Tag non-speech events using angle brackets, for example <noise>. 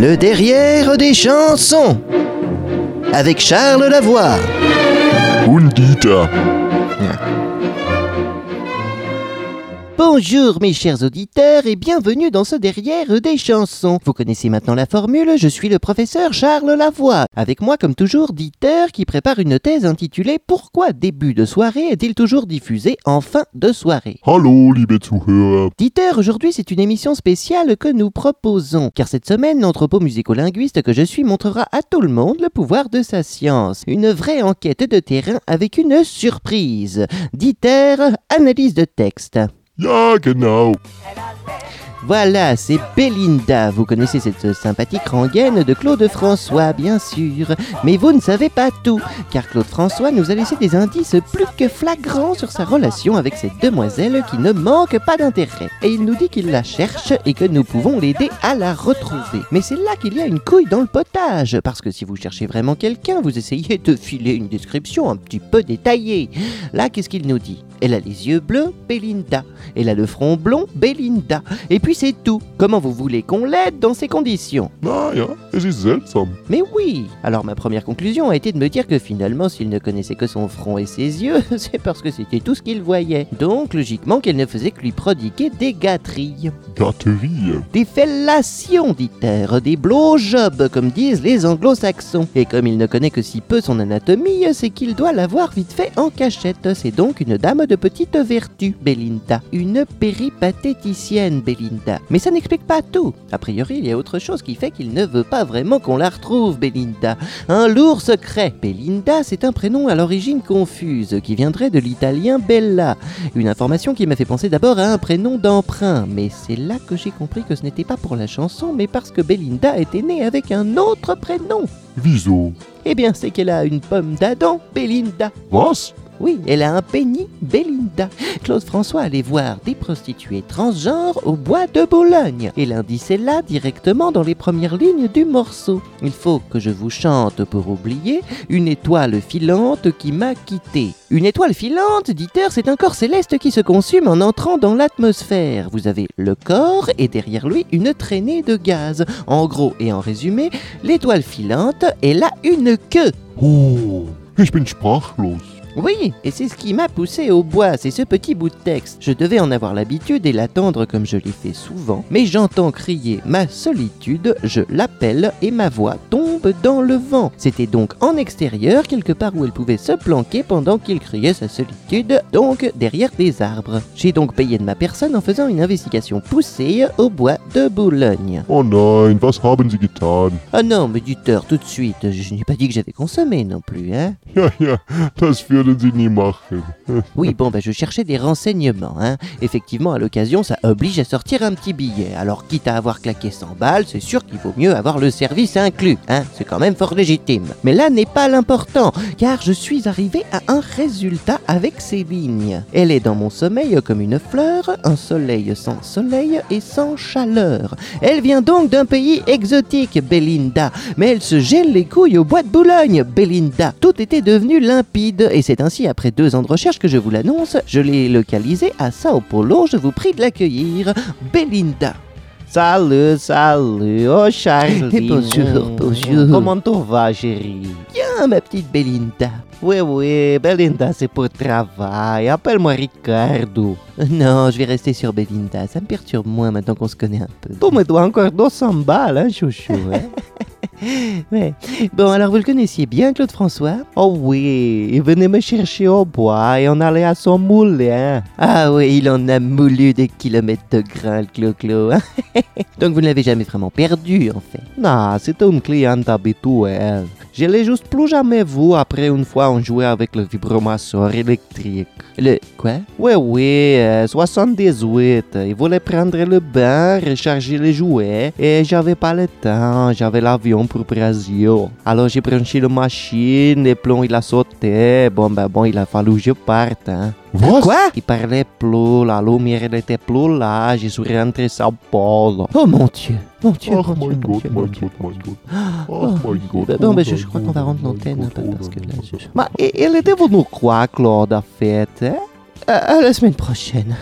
Le derrière des chansons. Avec Charles Lavoie. Undita. Bonjour mes chers auditeurs et bienvenue dans ce derrière des chansons. Vous connaissez maintenant la formule, je suis le professeur Charles Lavoie. Avec moi comme toujours Dieter qui prépare une thèse intitulée Pourquoi début de soirée est-il toujours diffusé en fin de soirée? Hallo, liebe Zuhörer. Dieter, aujourd'hui c'est une émission spéciale que nous proposons, car cette semaine l'anthropomusicolinguiste que je suis montrera à tout le monde le pouvoir de sa science. Une vraie enquête de terrain avec une surprise. Dieter, analyse de texte. Ja, genau. Voilà, c'est Belinda. Vous connaissez cette sympathique rengaine de Claude François, bien sûr. Mais vous ne savez pas tout, car Claude François nous a laissé des indices plus que flagrants sur sa relation avec cette demoiselle qui ne manque pas d'intérêt. Et il nous dit qu'il la cherche et que nous pouvons l'aider à la retrouver. Mais c'est là qu'il y a une couille dans le potage, parce que si vous cherchez vraiment quelqu'un, vous essayez de filer une description un petit peu détaillée. Là, qu'est-ce qu'il nous dit? Elle a les yeux bleus, Belinda. Elle a le front blond, Belinda. C'est tout. Comment vous voulez qu'on l'aide dans ces conditions? Naja, es ist seltsam. Mais oui Alors ma première conclusion a été de me dire que finalement, s'il ne connaissait que son front et ses yeux, <laughs> c'est parce que c'était tout ce qu'il voyait. Donc, logiquement, qu'elle ne faisait que lui prodiguer des gâteries. Gâterie. Des fellations, dit-elle, des blowjobs, comme disent les anglo-saxons. Et comme il ne connaît que si peu son anatomie, c'est qu'il doit l'avoir vite fait en cachette. C'est donc une dame de petite vertu, Belinda. Une péripatéticienne, Belinda. Mais ça n'explique pas tout. A priori, il y a autre chose qui fait qu'il ne veut pas vraiment qu'on la retrouve, Belinda. Un lourd secret. Belinda, c'est un prénom à l'origine confuse, qui viendrait de l'italien Bella. Une information qui m'a fait penser d'abord à un prénom d'emprunt, mais c'est là que j'ai compris que ce n'était pas pour la chanson, mais parce que Belinda était née avec un autre prénom. Wieso? Eh bien, c'est qu'elle a une pomme d'Adam, Belinda. Was? Oui, elle a un penny, Belinda. Claude François allait voir des prostituées transgenres au bois de Boulogne. Et l'indice est là, directement dans les premières lignes du morceau. Il faut que je vous chante pour oublier une étoile filante qui m'a quitté. Une étoile filante, Dieter, c'est un corps céleste qui se consume en entrant dans l'atmosphère. Vous avez le corps et derrière lui une traînée de gaz. En gros et en résumé, l'étoile filante, elle a une queue. Oh, ich bin sprachlos. Oui, et c'est ce qui m'a poussé au bois, c'est ce petit bout de texte. Je devais en avoir l'habitude et l'attendre comme je l'ai fait souvent, mais j'entends crier ma solitude, je l'appelle et ma voix tombe dans le vent. C'était donc en extérieur, quelque part où elle pouvait se planquer pendant qu'il criait sa solitude, donc derrière des arbres. J'ai donc payé de ma personne en faisant une investigation poussée au bois de Boulogne. Oh nein, was haben Sie getan? Ah non, mais du tort tout de suite, je n'ai pas dit que j'avais consommé non plus, hein. Ja, ja, das <laughs> Oui, bon, bah, je cherchais des renseignements. Hein. Effectivement, à l'occasion, ça oblige à sortir un petit billet. Alors, quitte à avoir claqué 100 balles, c'est sûr qu'il vaut mieux avoir le service inclus. Hein. C'est quand même fort légitime. Mais là n'est pas l'important, car je suis arrivé à un résultat avec ces lignes. Elle est dans mon sommeil comme une fleur, un soleil sans soleil et sans chaleur. Elle vient donc d'un pays exotique, Belinda. Mais elle se gèle les couilles au bois de Boulogne, Belinda. Tout était devenu limpide, et c'est ainsi, après deux ans de recherche, que je vous l'annonce, je l'ai localisée à Sao Paulo. Je vous prie de l'accueillir, Belinda. Salut, salut, oh Charlie. <laughs> Bonjour, bonjour. Comment tu vas, chérie? Bien, ma petite Belinda. Oui, oui, Belinda, c'est pour travail. Appelle-moi Ricardo. Non, je vais rester sur Belinda. Ça me perturbe moins maintenant qu'on se connaît un peu. Tu me dois encore 200 balles, hein, chouchou. Hein? <laughs> <gasps> Ouais. Bon, alors vous le connaissiez bien, Claude François? Oh oui, il venait me chercher au bois et on allait à son moulin. Ah oui, il en a moulu des kilomètres de grain, le Clo-Clo. <laughs> Donc vous ne l'avez jamais vraiment perdu, en fait? Non, c'était une cliente habituelle. Je l'ai juste plus jamais vu après une fois on jouait avec le vibromasseur électrique. Le quoi? Oui, oui, euh, 78. Il voulait prendre le bain, recharger les jouets et j'avais pas le temps. J'avais l'avion pour Brésil. Alors j'ai branché la machine et puis il a sauté. Bon, ben bon, il a fallu que je parte. Hein. Quoi? Il parlait plus, la lumière elle était plus là. Je suis rentré à Sao Paulo. Oh mon Dieu Mon Dieu, Ach, mon Dieu, mon Dieu, mon Dieu. Gott. Oh, Ach, mein Gott. bah, bon, oh bah, je, crois qu'on va rendre oh l'antenne un Gott, peu oh parce que là, je... Mais il était venu quoi, Claude, à fête hein? À- à la semaine prochaine.